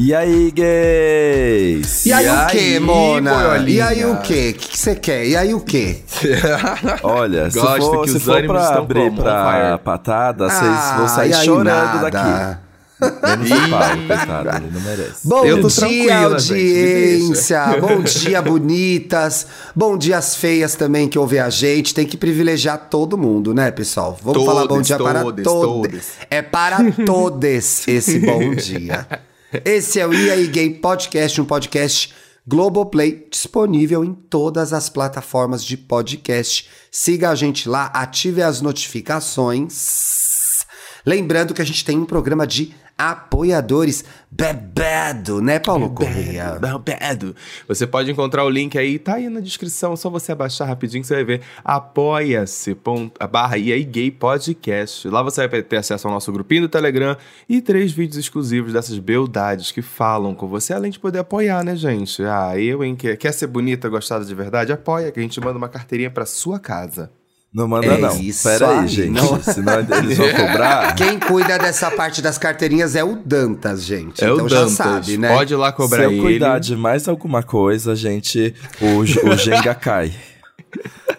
E aí, gays? E aí, o que, Mona? boiolinha? E aí o que? O que você quer? E aí o que? Olha, se Gosto for, que se os for ânimos pra estão abrir como? pra patada, vocês vão sair e aí chorando nada. daqui. Menos o Paulo, coitado, ele não merece. Bom Eu dia, gente, audiência. Bom dia, bonitas. Bom dia, as feias também que ouvem a gente. Tem que privilegiar todo mundo, né, pessoal? Vamos falar bom Todes, dia para todes, todos. todes. É para todos esse bom dia. Esse é o E aí Gay Podcast, um podcast Globoplay, disponível em todas as plataformas de podcast. Siga a gente lá, ative as notificações. Lembrando que a gente tem um programa de apoiadores bebado, né, Paulo Correia? Babado. Você pode encontrar o link aí, tá aí na descrição, só você abaixar rapidinho que você vai ver apoia-se, barra e aí gay podcast. Lá você vai ter acesso ao nosso grupinho do Telegram e três vídeos exclusivos dessas beldades que falam com você, além de poder apoiar, né, gente? Ah, eu, hein, quer, quer ser bonita, gostada de verdade? Apoia, que a gente manda uma carteirinha pra sua casa. Não manda É não. isso Pera aí, aí. gente. Não. Senão eles vão cobrar. Quem cuida dessa parte das carteirinhas é o Dantas, gente. É então o já Dantas. sabe, né? Pode ir lá cobrar Se eu ele. cuidar de mais alguma coisa, gente, o, o Jenga cai.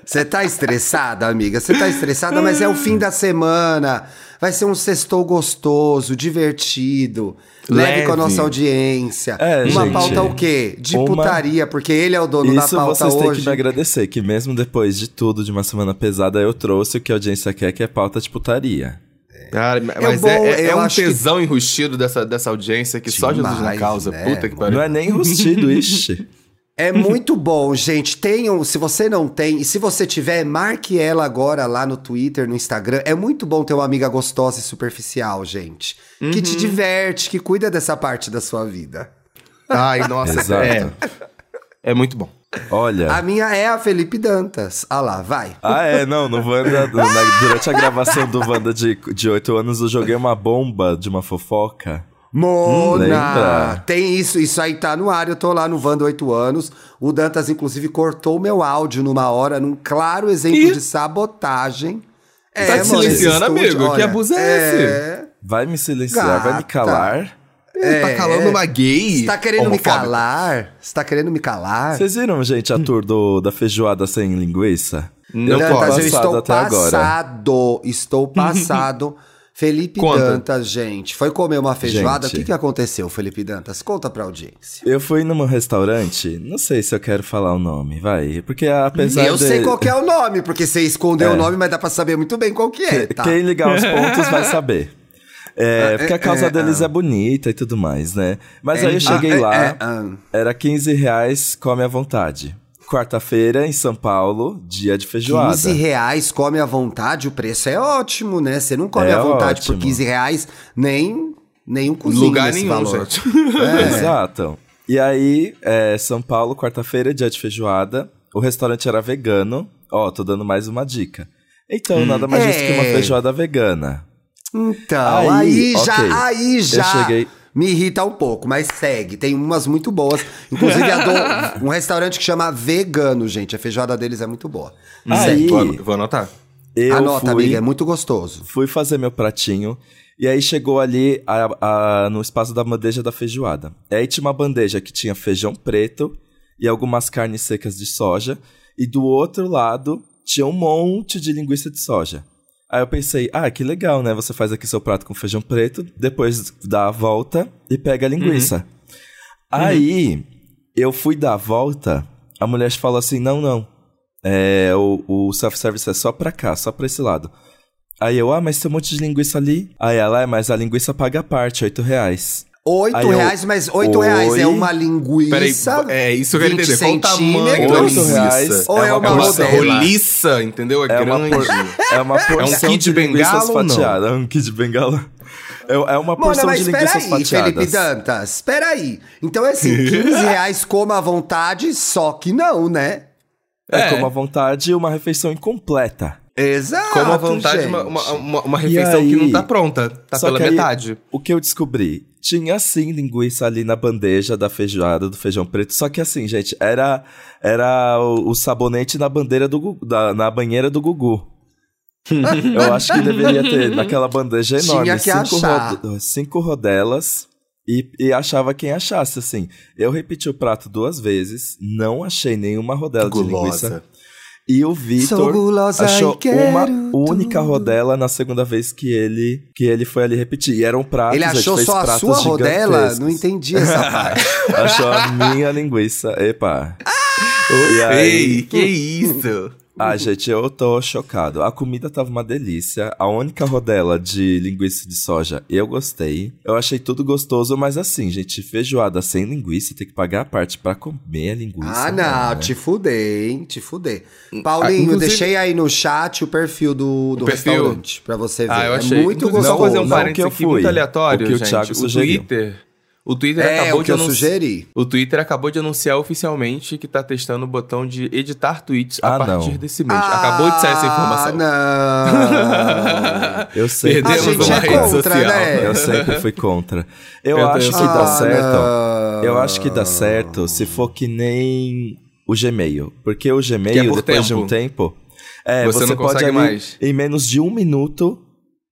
Você tá estressada, amiga? Você tá estressada, mas é o fim da semana. Vai ser um sextou gostoso, divertido. Leve, Leve. com a nossa audiência. É, uma gente, pauta o quê? De uma- putaria, porque ele é o dono da Isso pauta vocês têm que hoje. me agradecer, que mesmo depois de tudo, de uma semana pesada, eu trouxe o que a audiência quer, que é pauta de putaria. Cara, mas bom, é, é- é eu um acho que- tesão enrustido dessa, dessa audiência que só Jesus não Demais, causa. né, Puta que pariu. Não é nem rustido, ixi. É muito bom, gente. Tenham, se você não tem, e se você tiver, marque ela agora lá no Twitter, no Instagram. É muito bom ter uma amiga gostosa e superficial, gente. Que Uhum. te diverte, que cuida dessa parte da sua vida. Ai, nossa, Exato. é. É muito bom. Olha. A minha é a Felipe Dantas. Ah lá, vai. Ah, é, não, no Wanda, no- na- durante a gravação do Wanda de, de 8 anos, eu joguei uma bomba de uma fofoca. Mona! lembra? tem isso, isso aí tá no ar. Eu tô lá no Vanda 8 anos. O Dantas, inclusive, cortou o meu áudio numa hora, num claro exemplo Ih. de sabotagem. É, Tá te esse silenciando, estúdio, amigo? Que abuso é é... Vai me silenciar, vai me Gata. calar. É, tá calando uma gay. Você tá querendo me calar? Você tá querendo me calar? Vocês viram, gente, a tour do, da feijoada sem linguiça? Não eu tô Dantas, eu passado estou até agora. passado. Estou passado. Felipe Conta. Dantas, gente, foi comer uma feijoada. Gente. O que, que aconteceu, Felipe Dantas? Conta pra audiência. Eu fui num restaurante, não sei se eu quero falar o nome, vai. Porque apesar eu de... sei qual que é o nome, porque você escondeu É. o nome, mas dá pra saber muito bem qual que é, tá? Quem ligar os pontos vai saber. É, porque a causa é, deles ah. é bonita e tudo mais, né? Mas É, aí eu cheguei ah, lá, é, é, ah. era 15 reais, come à vontade. Quarta-feira, em São Paulo, dia de feijoada. 15 reais, come à vontade, o preço é ótimo, né? Você não come É à vontade ótimo. por 15 reais, nem, nem um cozinho Lugar nesse nenhum, valor. gente. Exato. E aí, é, São Paulo, quarta-feira, dia de feijoada. O restaurante era vegano. Ó, tô dando mais uma dica. Então, nada mais justo que uma É. feijoada vegana. Então, Aí, aí, já, aí Eu já cheguei- me irrita um pouco, mas segue. Tem umas muito boas. Inclusive, a do, um restaurante que chama Vegano, gente. A feijoada deles é muito boa. Aí, Vou, vou anotar. eu Anota, fui, amiga, é muito gostoso. fui fazer meu pratinho. E aí chegou ali a- a- no espaço da bandeja da feijoada. E aí tinha uma bandeja que tinha feijão preto e algumas carnes secas de soja. E do outro lado tinha um monte de linguiça de soja. Aí eu pensei, ah, que legal, né? Você faz aqui seu prato com feijão preto, depois dá a volta e pega a linguiça. Aí eu fui dar a volta, a mulher falou assim: não, não. É, o, o self-service é só pra cá, só pra esse lado. Aí eu, ah, mas tem um monte de linguiça ali. Aí ela, é, mas a linguiça paga a parte, 8 reais. Oito Aí eu- reais, mas oito reais Oi? é uma linguiça. Peraí, é isso que eu quero 20 entender. Qual o tamanho da centímetros. Oito reais linguiça? Ou é uma é uma rodela? roliça, entendeu? É, É uma, grande. por- é uma porção kit de linguiças bengala ou não? fatiadas. É um kit de bengala. É, é uma Mona, porção mas de espera linguiças aí, Felipe fatiadas. Dantas. Espera aí. Então é assim, 15 reais coma à vontade, só que não, né? É, É. como à vontade uma refeição incompleta. Exato, Como à vontade, gente. uma, uma, uma- uma refeição aí- que não tá pronta. Tá Só pela que aí, metade. O que eu descobri? Tinha sim linguiça ali na bandeja da feijoada, do feijão preto. Só que assim, gente, era, era o, o sabonete na, bandeira do, Gu- da- na banheira do Gugu. Eu acho que deveria ter naquela bandeja enorme cinco, rode- cinco rodelas E, e achava quem achasse, assim. Eu repeti o prato duas vezes, não achei nenhuma rodela de linguiça. E o Vitor achou uma única rodela na segunda vez que ele que ele foi ali repetir. E eram pratos, Ele gente achou só a pratos sua rodela? Não entendi essa parte. Achou a minha linguiça. Epa. E aí, Ei, que isso? Ah, gente, eu tô chocado. A comida tava uma delícia. A única rodela de linguiça de soja eu gostei. Eu achei tudo gostoso, mas assim, gente, feijoada sem linguiça, tem que pagar a parte pra comer a linguiça. Ah, não, né? te fudei, hein? Te fudei. Paulinho, inclusive- deixei aí no chat o perfil do, do O perfil? restaurante pra você ver. Ah, eu É achei. muito Inclusive, gostoso. Só fazer um Não, parênteses que eu aqui fui. muito aleatório, O que o gente. Thiago o sugeriu. Twitter... O Twitter É, acabou o que de eu anunci- sugeri. O Twitter acabou de anunciar oficialmente que tá testando o botão de editar tweets a Ah, partir não. desse mês. acabou de sair essa informação. Ah, Eu sei. Perdemos A gente uma é rede contra, social. né? Eu sempre fui contra. Eu, Eu acho que sou dá certo. Ah, Eu acho que dá certo se for que nem o Gmail. Porque o é Gmail, por depois de tempo. um tempo. É, Você você, não pode ali, mais. em menos de um minuto,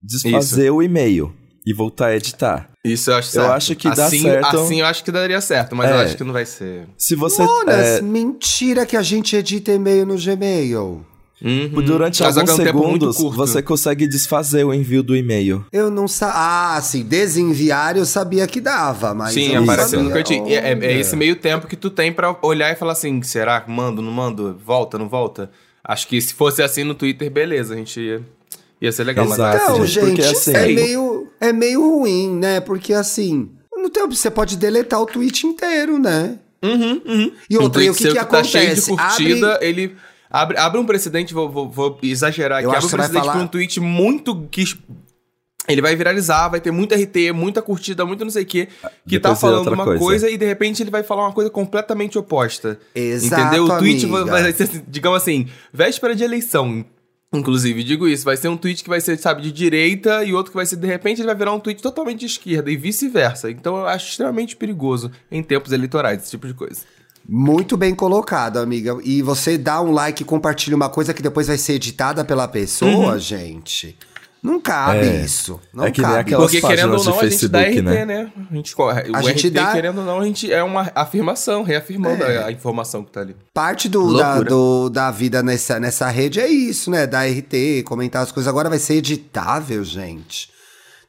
desfazer o e-mail e voltar a editar. Isso eu acho Eu certo. acho que dá assim, certo. Assim eu acho que daria certo, mas eu É. acho que não vai ser. Se você. Monas, é, mentira que a gente edita e-mail no Gmail. Uhum. durante Mas alguns é segundos, você consegue desfazer o envio do e-mail. Eu não sabia. Ah, sim, desenviar eu sabia que dava, mas. Sim, eu não aparece sabia no cantinho. E É, é onde. esse meio tempo que tu tem pra olhar e falar assim: será que mando, não mando? Volta, não volta? Acho que se fosse assim no Twitter, beleza, a gente ia, ia ser legal. Mas Exato. assim, Então, gente, porque assim- é, meio, é meio ruim, né? Porque assim, no tempo você pode deletar o tweet inteiro, né? Uhum, uhum. E um outra, e o que, seu que tá cheio de acontece? curtida, Abre- ele abre, abre um precedente, vou, vou- vou exagerar aqui, Eu acho abre um que precedente falar- pra um tweet muito que ele vai viralizar, vai ter muita RT, muita curtida, muito não sei o quê, que tá Depois vira falando uma coisa. coisa. e de repente ele vai falar uma coisa completamente oposta. Exato, Entendeu? O tweet amiga. vai ser, digamos assim, véspera de eleição. Inclusive, digo isso, vai ser um tweet que vai ser, sabe, de direita e outro que vai ser, de repente, ele vai virar um tweet totalmente de esquerda e vice-versa. Então eu acho extremamente perigoso em tempos eleitorais, esse tipo de coisa. Muito bem colocado, amiga. E você dá um like e compartilha uma coisa que depois vai ser editada pela pessoa, Uhum. gente. Não cabe É. isso. Não É que nem cabe. aquelas Porque querendo ou não, a gente dá RT, Facebook, né? né? A gente corre. A o gente RT, dá- querendo ou não, a gente é uma afirmação, reafirmando É. a, informação que tá ali. Parte do, da, do- da vida nessa, nessa rede é isso, né? Da RT, comentar as coisas. Agora vai ser editável, gente.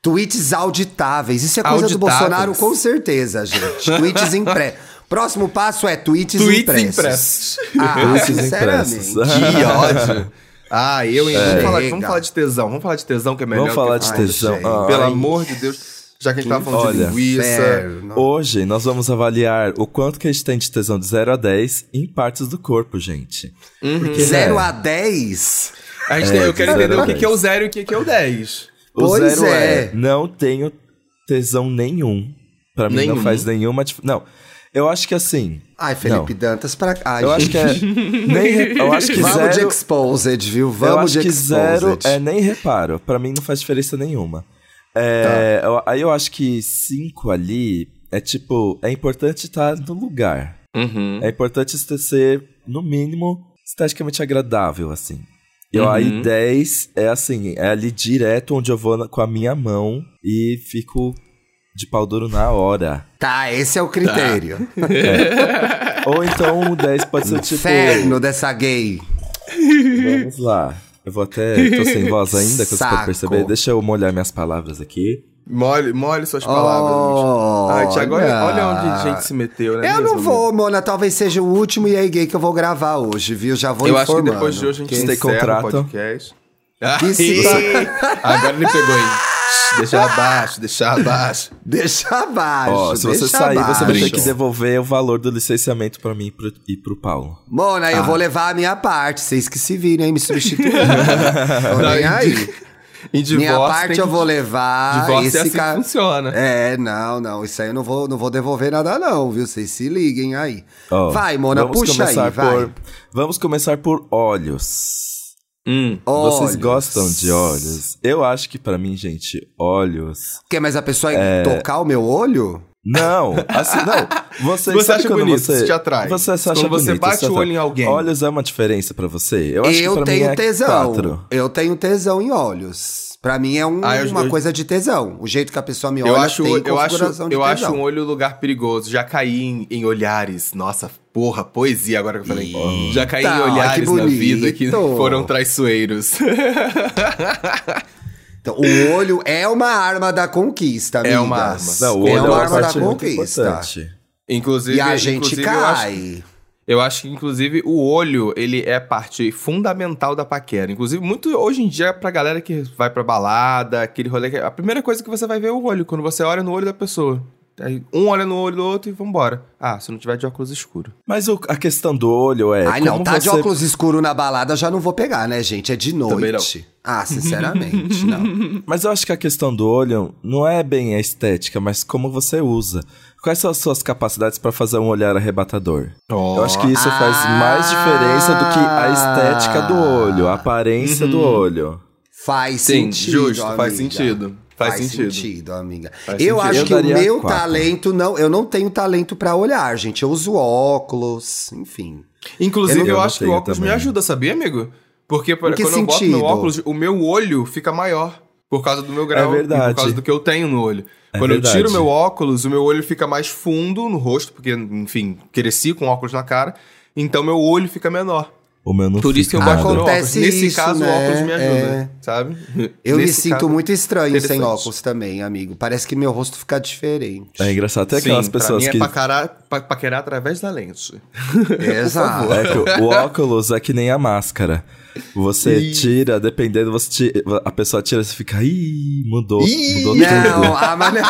Tweets auditáveis. Isso é coisa do Auditáveis. Bolsonaro, com certeza, gente. Tweets impressos. Próximo passo é tweets, Tweets impressos. impressos. Ah, Tweets sinceramente. impressos. Que ódio. Ah, eu, hein? Vamos, falar, Chega. vamos falar de tesão. Vamos falar de tesão, que é melhor. Vamos falar que de Ai, tesão. gente. Ai. Pelo amor de Deus. Já que a gente tava falando Olha, de linguiça. Inferno. Hoje nós vamos avaliar o quanto que a gente tem de tesão de 0 a 10 em partes do corpo, gente. Porque, 0 né, a 10? A gente É, tem- eu quero entender o que, que é o dez. zero e o que, que é o 10. O Pois zero é. é. não tenho tesão nenhum. Pra mim Nenhum? não faz nenhuma dif- Não, eu acho que assim. Ai, Felipe não. Dantas, pra cá. Eu acho que é. nem re- eu acho que Vamos de zero. exposed, viu? eu Vamos acho de que exposed. zero é nem reparo. Pra mim não faz diferença nenhuma. É, eu- aí eu acho que cinco ali é tipo. É importante estar no lugar. Uhum. É importante ser, no mínimo, esteticamente agradável, assim. E Uhum. aí 10 é assim, é ali direto onde eu vou na- com a minha mão e fico de pau duro na hora. Tá, esse é o critério. Ou então o 10 pode ser tipo. Inferno dessa gay. Vamos lá. Eu vou até. Tô sem voz ainda, que você pode perceber. Deixa eu molhar minhas palavras aqui. Molhe, molhe suas palavras. Oh, Ai, Tiago, olha, olha onde a gente se meteu, né? Eu mesmo, não vou, Mona. Talvez seja o último e aí gay que eu vou gravar hoje, viu? Já vou Eu acho que informando. depois de hoje a gente tem contrato? o podcast. Isso Ai, Agora ele pegou aí. Deixa abaixo, deixa abaixo. Deixa abaixo. Ó, se você sair, você vai ter abaixo. que devolver o valor do licenciamento pra mim e pro, e pro Paulo. Mona, Ah. eu vou levar a minha parte. Vocês que se virem aí me substituindo. Não, aí. Divórcio, Minha parte tem eu vou levar. Divórcio é esse assim que cara... funciona. É, não, não. Isso aí eu não vou, não vou devolver nada, não, viu? Vocês se liguem aí. Ó, vai, Mona, vamos puxa começar aí, vai. por, Vamos começar por olhos. Hum. Vocês gostam de olhos? Eu acho que pra mim, gente, olhos. Quer mais a pessoa É. tocar o meu olho? Não, assim, não. Você, Você acha bonito, você isso te atrai. Você acha Quando você bonito, bate isso te o olho em alguém. Olhos é uma diferença pra você? Eu acho que pra tenho mim é tesão. quatro. Eu tenho tesão em olhos. Pra mim é um- Ah, eu- uma eu- coisa de tesão. O jeito que a pessoa me olha Eu acho, tem eu acho, eu acho um olho lugar perigoso. Já caí em, em olhares. Nossa, porra, poesia agora que eu falei. Já caí em Eita, olhares que na vida que foram traiçoeiros. Então, o olho é uma arma da conquista, amigas. É uma arma. Não, o é olho uma é uma arma da conquista. importante. inclusive, E a gente inclusive, eu acho- cai. Eu acho que, inclusive, o olho, ele é parte fundamental da paquera. Inclusive, muito hoje em dia, pra galera que vai pra balada, aquele rolê... A primeira coisa que você vai ver é o olho, quando você olha no olho da pessoa. Aí, um olha no olho do outro e vambora. Ah, se não tiver de óculos escuro. Mas o- a questão do olho é. Ai, não, tá de você- óculos escuro na balada, já não vou pegar, né, gente? É de noite. Ah, sinceramente, não. Mas eu acho que a questão do olho não é bem a estética, mas como você usa. Quais são as suas capacidades pra fazer um olhar arrebatador? Eu acho que isso faz mais diferença do que a estética do olho, a aparência do olho. Faz Sim, sentido, justo, faz amiga. sentido. Faz sentido. amiga. Faz eu sentido. acho Eu que o meu quatro. talento não, eu não tenho talento pra olhar, gente. Eu uso óculos, enfim. Inclusive, Eu eu, acho que o óculos me também. ajuda, sabia, amigo? Porque por- quando eu boto sentido? meu óculos, o meu olho fica maior. Por causa do meu grau. É verdade. Por causa do que eu tenho no olho. É quando verdade. eu tiro meu óculos, o meu olho fica mais fundo no rosto, porque, enfim, cresci com óculos na cara. Então meu olho fica menor. O meu não Por isso que eu gosto. Acontece Nesse isso, caso, né? o óculos me ajuda, É. sabe? Eu me Nesse sinto caso- muito estranho sem óculos também, amigo. Parece que meu rosto fica diferente. É engraçado. Sim, aquelas pra pessoas mim que. é paquerar, pa- paquerar através da lente. Exato. É que o óculos é que nem a máscara. Você tira, dependendo, você tira- a pessoa tira, você fica, ih, mudou, mudou Não, tudo. a, ma- não,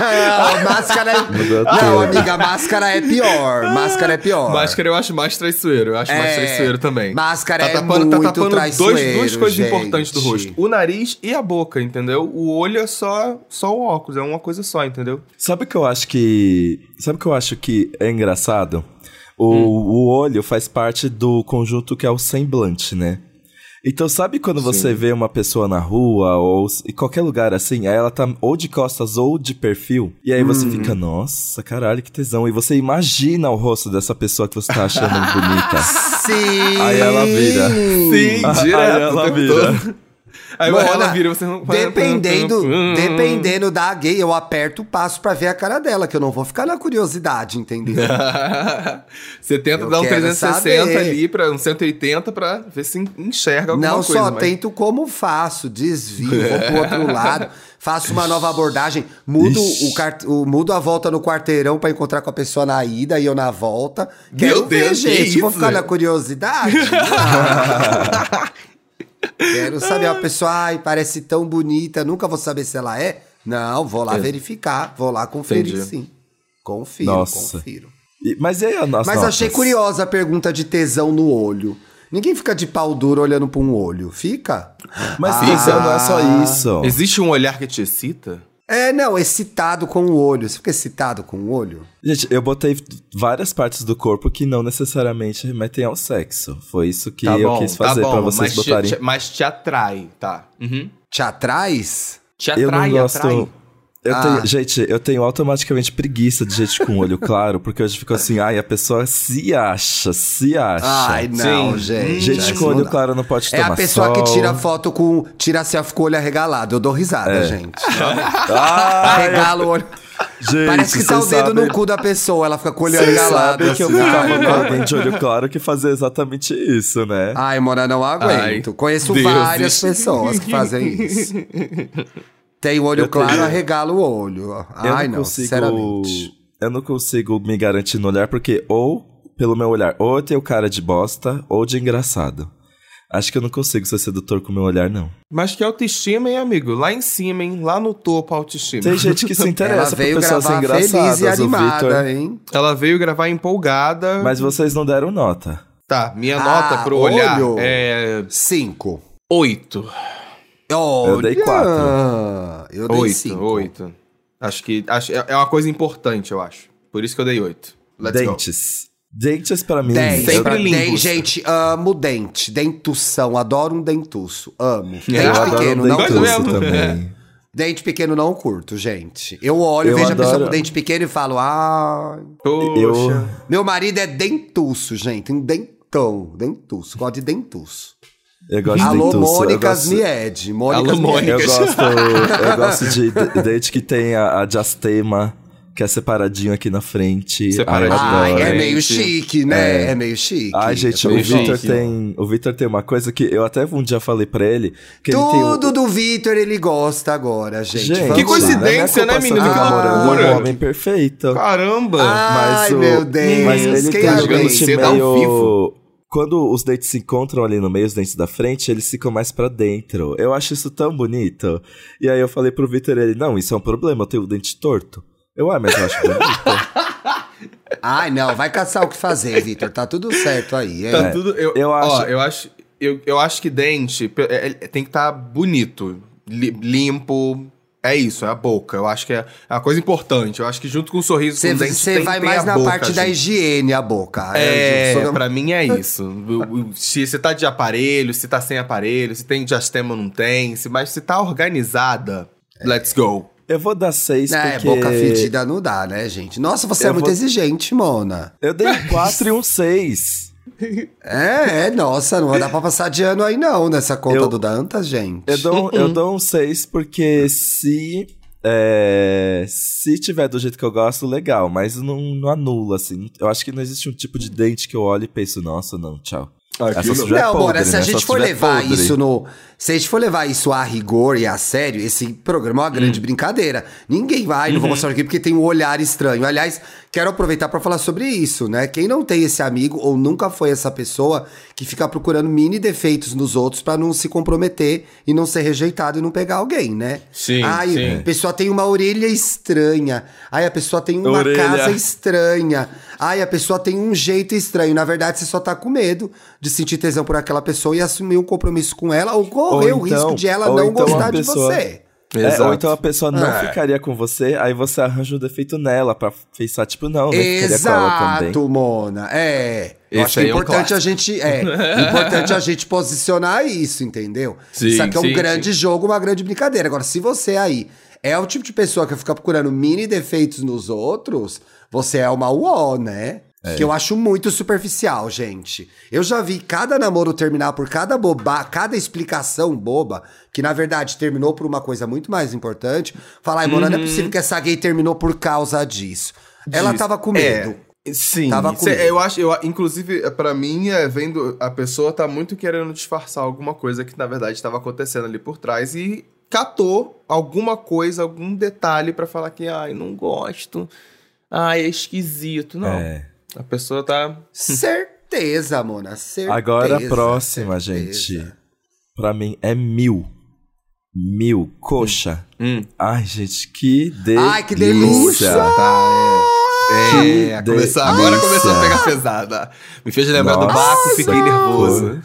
máscara é... Mudou Não, tudo. amiga, máscara é pior. Máscara é pior. Máscara eu acho mais traiçoeiro. Eu acho mais É, traiçoeiro também. máscara é tapando, muito Tá tapando dois, traiçoeiro, duas coisas gente. importantes do rosto. O nariz e a boca, entendeu? O olho é só, só o óculos. É uma coisa só, entendeu? Sabe o que eu acho que. Sabe o que eu acho que é engraçado? O, o olho faz parte do conjunto que é o semblante, né? Então, sabe quando você vê uma pessoa na rua ou em qualquer lugar assim, aí ela tá ou de costas ou de perfil, e aí você fica, nossa, caralho, que tesão. E você imagina o rosto dessa pessoa que você tá achando bonita. Sim! Aí ela vira. Sim, Aí direto. ela o tempo vira. Aí Mona, ela vira e você não... Dependendo, dependendo da gay, eu aperto o passo pra ver a cara dela, que eu não vou ficar na curiosidade, entendeu? você tenta Eu dar um quero 360 saber. ali, pra um 180 pra ver se enxerga alguma Não coisa. só mas- tento como faço, desvio, vou pro outro lado, faço uma nova abordagem, mudo, Ixi. o cart... o- mudo a volta no quarteirão pra encontrar com a pessoa na ida e eu na volta. Meu Quero ver, Deus, que gente, vou ficar na curiosidade. Quero saber, a pessoa, ai, parece tão bonita, nunca vou saber se ela é. Não, vou lá É. verificar, vou lá conferir Entendi. sim. Confiro, Nossa. confiro. E- mas e aí a nossa Mas achei curiosa a pergunta de tesão no olho. Ninguém fica de pau duro olhando pra um olho, fica? Mas Ah. tesão não é só isso. Existe um olhar que te excita? É, não, excitado com o olho. Você fica excitado com o olho? Gente, eu botei várias partes do corpo que não necessariamente remetem ao sexo. Foi isso que eu quis fazer pra vocês mas botarem. Te, te- mas te atrai, tá. Uhum. Te atraz? Te eu atrai, não gosto. atrai. Eu Ah. tenho, gente, eu tenho automaticamente preguiça de gente com olho claro, porque eu fico assim, ai, a pessoa se acha, se acha. Ai, não, Sim. gente. gente com olho claro não pode É tomar a pessoa sol. que tira foto com. Tira selfie com o olho arregalado. Eu dou risada, É. gente. Ai, Arregala o olho. gente, Parece que tá o dedo sabem- no cu da pessoa. Ela fica com o olho arregalado. sabem que eu assim. ficava com alguém de olho claro que fazia exatamente isso, né? Ai, Mona, não aguento. Ai, Conheço Deus, várias isso. pessoas que fazem isso. Tem o olho Eu claro, tenho- arregala o olho. eu Ai, não consigo. sinceramente. Eu não consigo me garantir no olhar, porque ou, pelo meu olhar, ou eu tenho cara de bosta ou de engraçado. Acho que eu não consigo ser sedutor com o meu olhar, não. Mas que autoestima, hein, amigo? Lá em cima, hein? Lá no topo, a autoestima. Tem gente que se Ela interessa por veio pessoas gravar feliz engraçadas, e animada, hein? Ela veio gravar empolgada. Mas vocês não deram nota. Tá, minha Ah, nota pro olhar olho. é Cinco. 8. Olha, dei quatro. Eu dei 8, cinco. 8. Acho que acho, é é uma coisa importante, eu acho. Por isso que eu dei 8. Let's go. Dentes. Dentes pra mim. Dez. Sempre dez, gente, amo dente. Dentução. Adoro um dentuço. Amo. Dente Eu adoro pequeno, um não curto. também. Dente pequeno não curto, gente. Eu olho, Eu vejo a pessoa adoro- com dente pequeno e falo, ai. Poxa. Eu, Meu marido é dentuço, gente. Um dentão. Dentuço. Gosto de dentuço. Eu gosto de Alô, Mônicas gosto- Mied. Mônicas Alô. Eu gosto, eu gosto de de- dente que tem a, a diastema, que é separadinho aqui na frente. Separadinho. Ai, é meio chique, né? É, meio chique. Ai, gente, É o meio Victor chique. tem. O Victor tem uma coisa que eu até um dia falei pra ele. Que ele tem Tudo o, do Vitor ele gosta agora, gente. Gente, Que coincidência, é né, menino? Que loucura. um homem perfeito. Caramba! Ai, o- meu Deus. Mas ele quem tem é um dente cedo ao meio. vivo. Quando os dentes se encontram ali no meio, os dentes da frente, eles ficam mais pra dentro. Eu acho isso tão bonito. E aí eu falei pro Victor, ele, não, isso é um problema, eu tenho o dente torto. Eu, ah, mas eu acho bonito. Ai, não, vai caçar o que fazer, Vitor. Tá tudo certo aí, hein? Tá tudo. Eu, eu ó, acho- eu acho. Eu, eu acho que dente é- é- tem que estar bonito, li- limpo. É isso, é a boca. Eu acho que é é uma coisa importante. Eu acho que junto com o sorriso, com o dente, Você vai mais a na boca parte da junto. higiene, a boca. É, Eu sou- pra mim é isso. Se você tá de aparelho, se tá sem aparelho, se tem diastema ou não tem, se, mas se tá organizada, let's go. Eu vou dar seis É, porque... boca fedida não dá, né, gente? Nossa, você é Eu muito vou- exigente, Mona. Eu dei um 4 e um 6. É, é, nossa, não vai dar pra passar de ano aí não, nessa conta Eu- do Dantas, gente. Eu dou, eu dou um 6 porque se. é, se tiver do jeito que eu gosto, legal, mas não, não anula, assim. Eu acho que não existe um tipo de dente que eu olho e penso, nossa, não, tchau. Essa Aquilo- é Não, podre, Mona, se a né? gente for é levar podre. isso no. Se a gente for levar isso a rigor e a sério, esse programa é uma Hum. grande brincadeira. Ninguém vai, Uhum. não vou mostrar aqui porque tem um olhar estranho. Aliás, quero aproveitar pra falar sobre isso, né? Quem não tem esse amigo ou nunca foi essa pessoa que fica procurando mini defeitos nos outros pra não se comprometer e não ser rejeitado e não pegar alguém, né? Sim, Ai, sim. a pessoa tem uma orelha estranha. Ai, a pessoa tem uma Orelha. casa estranha. Ai, a pessoa tem um jeito estranho. Na verdade, você só tá com medo de sentir tesão por aquela pessoa e assumir um compromisso com ela ou correr Ou o então- risco de ela não então gostar de pessoa- você. É, ou então a pessoa não É. ficaria com você, aí você arranja um defeito nela pra pensar, tipo, não, também. Exato, Mona. É. Eu acho que é é um importante a clássico. gente. É, importante a gente posicionar isso, entendeu? Sim, isso aqui é um sim, grande jogo, uma grande brincadeira. Agora, se você aí é o tipo de pessoa que fica procurando mini defeitos nos outros, você é uma uó, né? Que eu acho muito superficial, gente. Eu já vi cada namoro terminar por cada boba, cada explicação boba, que na verdade terminou por uma coisa muito mais importante. Falar, ai, Mona, não é possível que essa gay terminou por causa disso. Ela Disso. tava com medo. É, sim. Tava com Cê- eu acho, eu, inclusive, pra mim, é, vendo a pessoa tá muito querendo disfarçar alguma coisa que na verdade estava acontecendo ali por trás e catou alguma coisa, algum detalhe pra falar que, ai, não gosto. Ai, é esquisito. Não. É. A pessoa tá. Certeza, Mona, certeza. Agora a próxima, certeza. gente. Pra mim é mil. Mil. Coxa. Hum. Ai, gente, que delícia. Ai, que delícia! Tá, é. Que É, começou, agora começou a pegar pesada. Me fez lembrar do Nossa, Baco, fiquei que nervoso.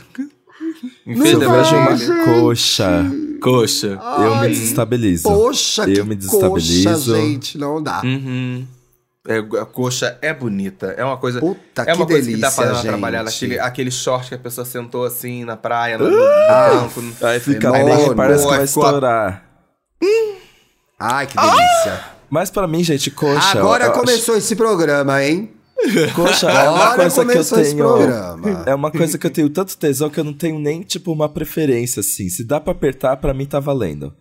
Me fez eu lembrar de uma coxa, coxa. eu Ai, me desestabilizo. Poxa, Eu que me coxa, desestabilizo. gente, não dá. Uhum. É, a coxa é bonita. É uma coisa. Puta, é uma que coisa que dá delícia, pra dar uma gente. trabalhada. Aquele, aquele short que a pessoa sentou assim na praia, no, no Ah, banco. Aí fica Fenômeno. bom, parece que vai Ficou a- estourar. Ai, que delícia. Mas pra mim, gente, coxa... Agora acho- começou esse programa, hein? Coxa é uma Agora coisa que eu começou esse tenho... programa. É uma coisa que eu tenho tanto tesão que eu não tenho nem, tipo, uma preferência, assim. Se dá pra apertar, pra mim tá valendo.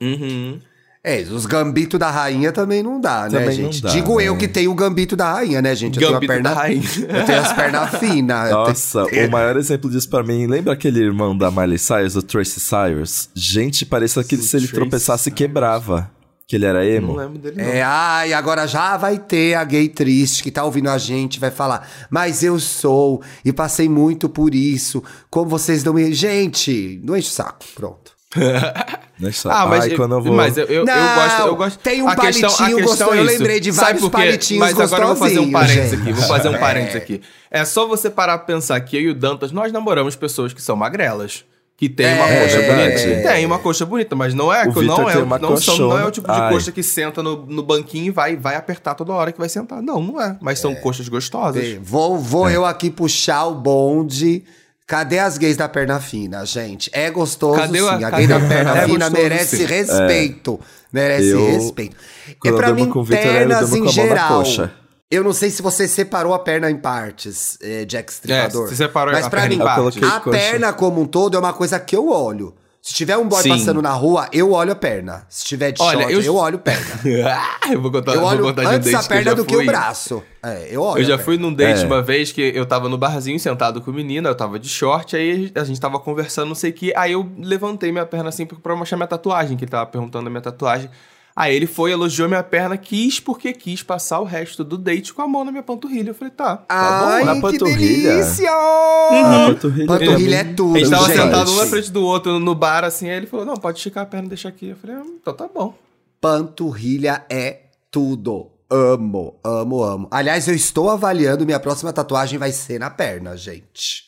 Uhum. É, os gambitos da rainha também não dá, né, Também não gente? dá, Digo né? eu que tenho o gambito da rainha, né, gente? Eu Gambito tenho a perna, da rainha. Eu tenho as pernas finas. Nossa, tenho- o maior exemplo disso pra mim, lembra aquele irmão da Miley Cyrus, o Tracy Cyrus? Gente, parecia que se ele Tracy tropeçasse, quebrava. Que ele era Não emo. lembro dele, não. É, ai, agora já vai ter a gay triste que tá ouvindo a gente, vai falar, mas eu sou e passei muito por isso, como vocês não me... Gente, não enche o saco, pronto. Não é só- Ah, mas, Ai, eu, quando eu vou... mas eu, eu, eu Não, gosto, eu gosto. tem um a questão, a palitinho questão gostoso, é eu lembrei de vários palitinhos Mas agora eu vou fazer um parênteses aqui. Vou fazer um gente. parênteses aqui. É só você parar pra pensar que eu e o Dantas, nós namoramos pessoas que são magrelas. Que tem uma É, coxa verdade. bonita. Tem uma coxa bonita, mas não é, O não é, uma não, são, não é o tipo de Ai. coxa que senta no, no banquinho e vai, vai apertar toda hora que vai sentar. Não, não é. Mas são coxas gostosas. Bem, Vou, vou eu aqui puxar o bonde. Cadê as gays da perna fina, gente? É gostoso Cadê sim. a- A gay da perna É fina merece sim. respeito. Merece Eu- respeito. E Quando pra eu mim, durmo com o Vitor, eu pernas em geral. coxa. Eu não sei se você separou a perna em partes, é, Jack Stripador. É, você separou Mas a pra perna mim, em Eu partes. a perna como um todo é uma coisa que eu olho. Se tiver um boy Sim. passando na rua, eu olho a perna. Se tiver de Olha, short, eu- eu, olho a perna. Eu vou contar, Eu vou olho contar de um antes date a que eu perna já do que o fui. braço. É, eu olho. Eu já a fui perna. num date É. uma vez que eu tava no barzinho sentado com menina, eu tava de short, aí a gente tava conversando, não sei o que. Aí eu levantei minha perna assim pra mostrar minha tatuagem, que ele tava perguntando a minha tatuagem. Aí ele foi, elogiou minha perna, quis porque quis passar o resto do date com a mão na minha panturrilha. Eu falei, tá, tá Ai, Na que panturrilha? delícia! Ah, panturrilha, Panturrilha é tudo, A gente tava gente. sentado um na frente do outro no bar, assim, aí ele falou, não, pode esticar a perna e deixar aqui. Eu falei, ah, então tá bom. Panturrilha é tudo. Amo, amo, amo. Aliás, eu estou avaliando, minha próxima tatuagem vai ser na perna, gente.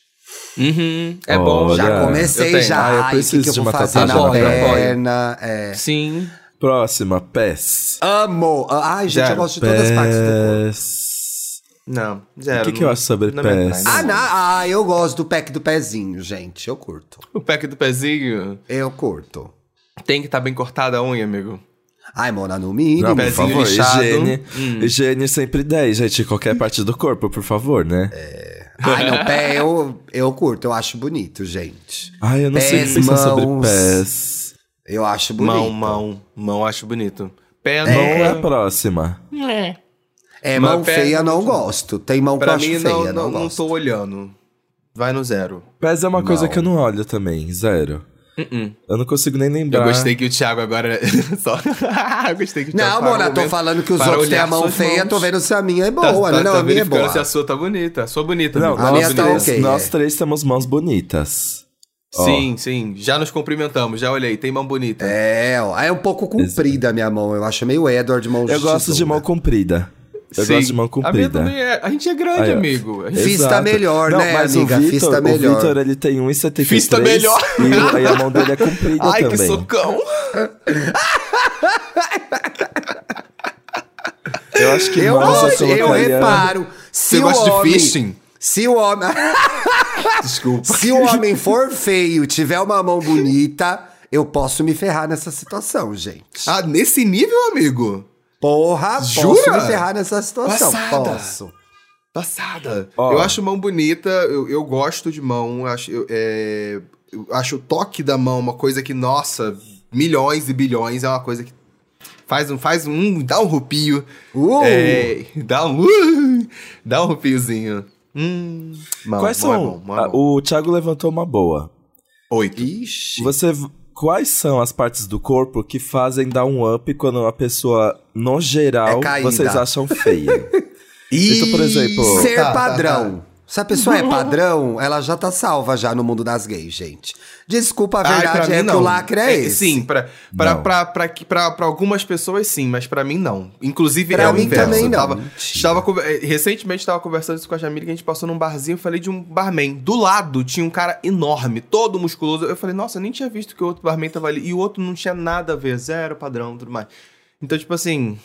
Uhum, é Olha. bom. Já comecei já. Ah, eu Ai, preciso que, que eu de vou uma fazer na tatuagem. Apoio. perna? É. Sim. Próxima, pés. Amo. Ai, gente, Zero. eu gosto de todas as partes do corpo. Pés. Não, zero. O que que eu acho sobre não pés? atrai, Ah, não. ah, eu gosto do pack do pezinho, gente. Eu curto. O pack do pezinho Eu curto. tem que estar bem cortada a unha, amigo. Ai, Mona, no mínimo. Não, por pezinho favor, lixado. higiene. Hum. Higiene sempre 10, gente. Qualquer parte do corpo, por favor, né? Ai, não, pé eu, eu curto, eu acho bonito, gente. Ai, eu não sei o Pés, que pensar sobre pés. Eu acho bonito. Mão, mão. Mão acho bonito. Pé Mão é a não. próxima. É, Mas mão pé- feia não gosto. Tem mão que eu Pra acho mim, feia, não, não, não, não gosto. tô olhando. Vai no zero. Pés é uma coisa Não. que eu não olho também, zero. Uh-uh. Eu não consigo nem lembrar. Eu gostei que o Thiago agora. Só. eu gostei que o Thiago. Não, Mona, tô falando que os outros têm a mão feia, mãos. tô vendo se a minha é Tá, boa. tá, não, tá a minha é boa. se a sua tá bonita. A sua bonita. Não, a nós, minha tá ok, nós é. três temos mãos bonitas. Sim, sim. Já nos cumprimentamos, já olhei. Tem mão bonita. É, ó. É um pouco comprida a minha mão. Eu acho meio Edward mão Eu gosto de mão comprida. Eu Sim. gosto de mão A minha comprida. também é. A gente é grande, Aí, amigo. A gente- melhor, Não, né, mas amiga? O Vitor, Fista melhor. O Vitor, ele tem 1,73. Fista melhor. E, a mão dele é comprida Ai, também. que socão. Eu acho que Eu, mãos eu eu colocaria... reparo. Se Você o gosta de homem, fishing? Se o homem. Desculpa. Se o homem for feio e tiver uma mão bonita, eu posso me ferrar nessa situação, gente. Ah, nesse nível, amigo? Porra, Jura? posso me ferrar nessa situação. Passada. Posso. Passada. Ó. Eu acho mão bonita, eu, eu gosto de mão, eu acho, eu, é, eu acho o toque da mão uma coisa que, nossa, milhões e bilhões é uma coisa que faz um, faz um, dá um rupio. Uh! É, dá um, uh, dá um rupiozinho. Hum, mão, Quais mão é são... bom, mão é bom. o Thiago levantou uma boa. Oito. Ixi. Você... Quais são as partes do corpo que fazem dar um up quando uma pessoa, no geral, É vocês acham feia? Então, por exemplo- Ser Tá, tá, padrão. Se a pessoa é padrão, ela já tá salva já no mundo das gays, gente. Desculpa, a Ai, verdade pra é mim, que o lacre é, esse. Sim, pra, pra, Não. pra, pra, pra, pra algumas pessoas sim, mas pra mim não. Inclusive Pra é o mim inverso. também não. Tava, estava, eh, recentemente estava conversando isso com a Jamila, que a gente passou num barzinho, eu falei de um barman. Do lado tinha um cara enorme, todo musculoso. Eu falei, nossa, eu nem tinha visto que o outro barman tava ali. E o outro não tinha nada a ver, zero padrão, tudo mais. Então, tipo assim,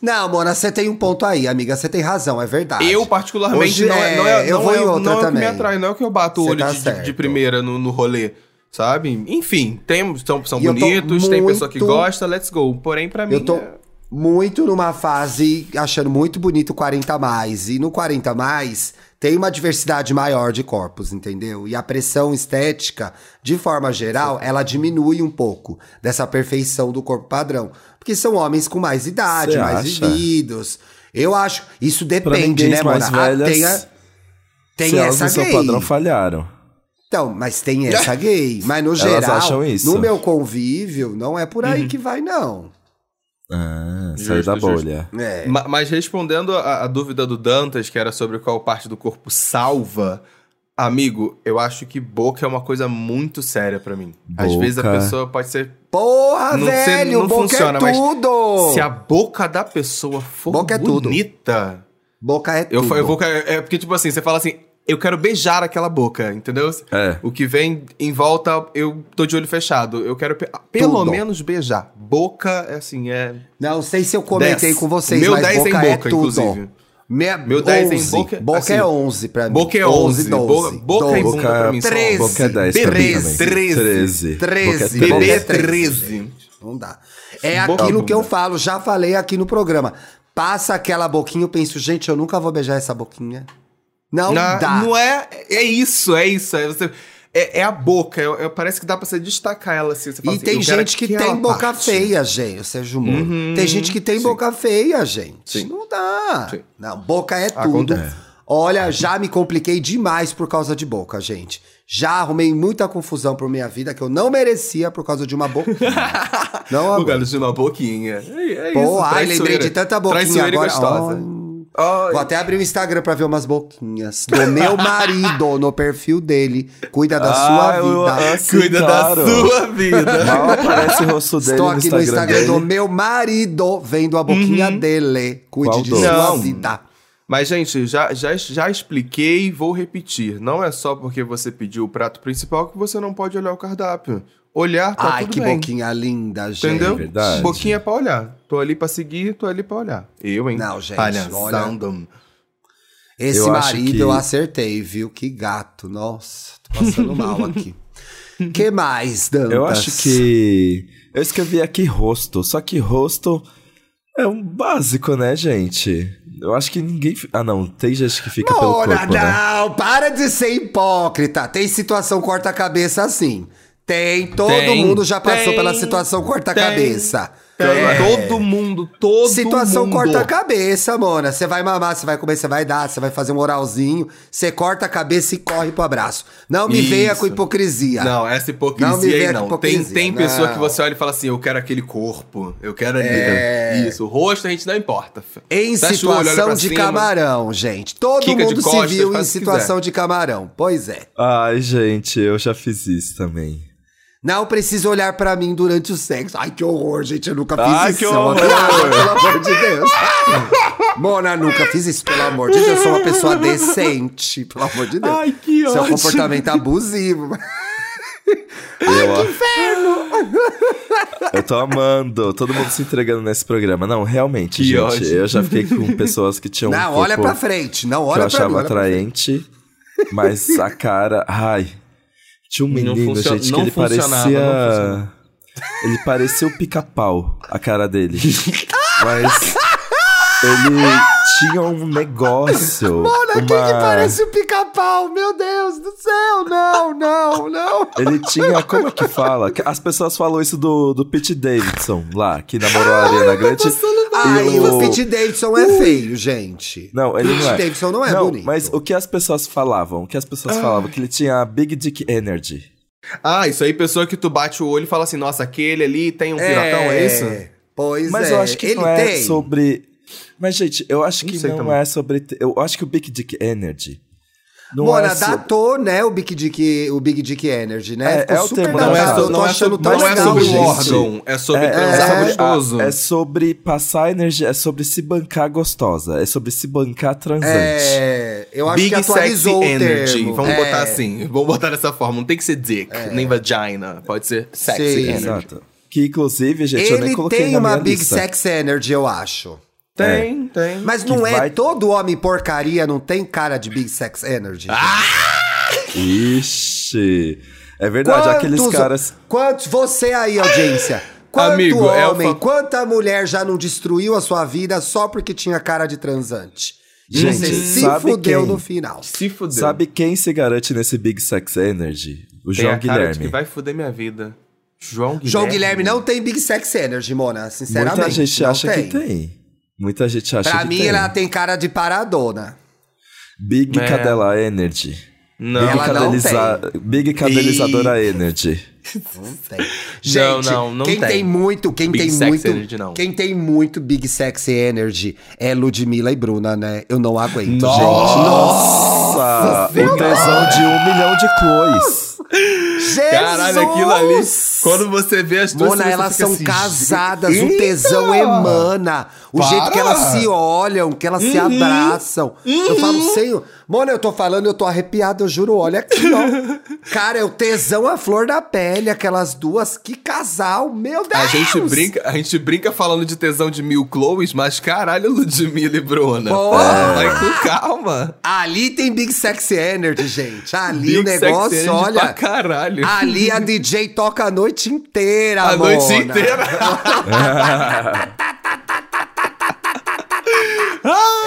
Não, Mona, você tem um ponto aí, amiga. Você tem razão, é verdade. eu particularmente Hoje não é, não é, é, eu não vou é, em outra não é o que me também. atrai, não é o que eu bato o olho tá de- de, primeira no, no rolê. Sabe? Enfim, tem, são, são E bonitos, tem pessoa que muito- gosta, let's go. Porém, pra mim. Eu tô é- muito numa fase achando muito bonito o 40 a mais. E no 40 a mais tem uma diversidade maior de corpos, entendeu? E a pressão estética, de forma geral, ela diminui um pouco dessa perfeição do corpo padrão. Porque são homens com mais idade, Cê mais acha? vividos. Eu acho. Isso depende, né, Mona? mais Ah, velhas, tem a- tem se elas essa no seu gay. padrão falharam. Então, mas tem essa gay. Mas no Elas geral, acham isso. no meu convívio, não é por aí Uhum. que vai, não. Ah, saiu da bolha. É. Ma- Mas respondendo a, a dúvida do Dantas, que era sobre qual parte do corpo salva, amigo, eu acho que boca é uma coisa muito séria pra mim. Às Boca. vezes a pessoa pode ser. Porra, Não velho, não boca funciona, é tudo! Se a boca da pessoa for Boca é bonita. Boca é Eu, tudo. eu vou. É porque, tipo assim, você fala assim. Eu quero beijar aquela boca, entendeu? É. O que vem em volta, eu tô de olho fechado. Eu quero pe- pelo Tudo. menos beijar. Boca, é assim, é. Não sei se eu comentei 10. com vocês, Meu mas 10 boca em é boca, tudo. inclusive. Minha, Meu 10 em 11. boca, Boca assim, é 11 pra mim. Boca é 11, 12. boca, boca 12. bunda pra mim são 13. Boca é 10 pra mim 13. também. 13. 13. 13. Boca é Bebê é é 13. 13. Não dá. É Boca aquilo é que eu falo, já falei aqui no programa. passa aquela boquinha, eu penso, gente, eu nunca vou beijar essa boquinha. Não Na- dá. Não é. É isso, é isso. É, você- é- é a boca. é- é- parece que dá pra você destacar ela assim. Você fala E assim, tem gente que tem boca parte. feia, gente, o Sérgio Moro. tem gente que tem sim. boca feia, gente. Sim. Não dá. Sim. Não, boca é tudo. Acontece. Olha, já me compliquei demais por causa de boca, gente. Já arrumei muita confusão por minha vida que eu não merecia por causa de uma boquinha. não Por aguento. causa de uma boquinha. É, é Pô, isso, ai, lembrei de tanta boquinha agora. gostosa. Ai. Vou até abrir o Instagram pra ver umas boquinhas. Do meu marido, no perfil dele. Cuida da Ah, sua eu- vida. assim, Cuida claro. da sua vida. Mal aparece o rosto dele Estou no aqui Instagram, no Instagram dele. do meu marido, vendo a boquinha dele. Cuide Qual de sua Não. vida. Mas, gente, já, já, já expliquei e vou repetir. Não é só porque você pediu o prato principal que você não pode olhar o cardápio. Olhar tá Ai, tudo que bem. boquinha linda, gente. Entendeu? verdade. Boquinha é pra olhar. Tô ali pra seguir, tô ali pra olhar. Eu, hein? Não, gente, Palhaçando. Esse Eu marido que- eu acertei, viu? Que gato. Nossa, tô passando mal aqui. que mais, Dantas? Eu acho que. Eu escrevi aqui rosto, só que rosto é um básico, né, gente? Eu acho que ninguém. Ah, não, tem gente que fica pelo Mona, corpo, né? não, para de ser hipócrita. Tem situação corta-cabeça assim. Tem, todo Tem, mundo já passou tem, pela situação corta-cabeça. Tem, É. Todo mundo, todo Situação mundo. corta-cabeça, Mona. Você vai mamar, você vai comer, você vai dar, você vai fazer um oralzinho, você corta a cabeça e corre pro abraço. Não me Isso. venha com hipocrisia. Não, essa hipocrisia Não me aí venha não. com Tem, hipocrisia, tem pessoa não. que você olha e fala assim, eu quero aquele corpo, eu quero ali. É. Isso, o rosto a gente não importa. Em Fecha olho, situação pra de cima. camarão, gente. Todo mundo costas, se viu em situação de camarão. Pois é. Ai, gente, eu já fiz isso também. Não precisa olhar pra mim durante o sexo. Ai, que horror, gente. Eu nunca fiz Ai, isso. que horror. Pelo amor de Deus. Mona, nunca fiz isso, pelo amor de Deus. Eu sou uma pessoa decente, pelo amor de Deus. Ai, que Seu ótimo. comportamento abusivo. eu, que inferno! Eu tô amando, todo mundo se entregando nesse programa. Não, realmente, Que gente, ódio. eu já fiquei com pessoas que tinham um não, corpo olha pra frente. Não, que eu olha pra achava mim. olha pra frente. atraente, mas a cara, ai. Tinha um menino, gente, que não ele parecia ele parecia o pica-pau, a cara dele. mas ele tinha um negócio, Mona, quem que uma parece o pica-pau? Meu Deus do céu. Não, não, não. Ele tinha, como é que fala? Que As pessoas falam isso do, do Pete Davidson lá, que namorou a Ariana Grande. Ai, e o Pete Davidson é feio, gente. Não, ele Pete não é. Davidson não é bonito. Mas o que as pessoas falavam? O que as pessoas falavam? Que ele tinha Big Dick Energy. Ah, isso aí, pessoa que tu bate o olho e fala assim, nossa, aquele ali tem um piratão, é, isso? Pois Mas é. eu acho que Ele não é tem. sobre. Mas, gente, eu acho Não que não também. é sobre. Eu acho que o Big Dick Energy. Não Mona, é datou, né, o Big Dick, o Big Dick Energy, né? É, é o super termo Não é, so- eu tô não é, achando sobre, não é legal, sobre o gente. órgão, é sobre É, transar é, gostoso. é sobre passar energia, é sobre se bancar gostosa, é sobre se bancar transante. É, eu acho Big que Sexy atualizou o Energy. termo. Vamos É, botar assim. Vamos botar dessa forma. Não tem que ser dick, nem vagina. Pode ser sexy Sim. energy. Exato. Que inclusive, gente, eu nem Ele coloquei tem na uma minha Big lista. Sex Energy, eu acho. Tem, tem. Mas Que não é vai- todo homem porcaria, não tem cara de Big Sex Energy. Ah, Ixi. É verdade, aqueles caras. Quantos, você aí, audiência. Quanto Amigo, é homem, fa- quanta mulher já não destruiu a sua vida só porque tinha cara de transante? E Gente, você se sabe fudeu quem? no final. Se fudeu. Sabe quem se garante nesse Big Sex Energy? O tem João a cara de Guilherme. que vai fuder minha vida. João Guilherme. João Guilherme não tem Big Sex Energy, Mona, sinceramente. Muita gente acha que tem. Muita gente acha Pra que mim, tem. ela tem cara de paradona. Big É. Cadela Energy. Não. Big, Ela não cadeliza... Big Cadelizadora Energy. Não tem. Gente, não, não quem tem. tem. muito, quem Big tem Sex muito, Energy, não. quem tem muito Big Sexy Energy é Ludmilla e Bruna, né? Eu não aguento, Nossa! gente. Nossa! Nossa, o tesão de um milhão de Chloes. Jesus! Caralho, aquilo ali. Quando você vê as duas Mona, elas são assim, casadas, o "Eita!" tesão emana. O Para! jeito que elas se olham, que elas se abraçam. Eu falo, senhor. Mona, eu tô falando, eu tô arrepiado, eu juro, olha aqui, ó. Cara, é o tesão à flor da pele, aquelas duas, que casal, meu Deus! A gente, brinca, a gente brinca falando de tesão de mil Chloes, mas caralho, Ludmilla e Bruna. Porra! Vai com calma. Ali tem Big Sexy Energy, gente. Ali Big o negócio, olha. pra caralho. Ali a DJ toca a noite inteira, A Mona. noite inteira.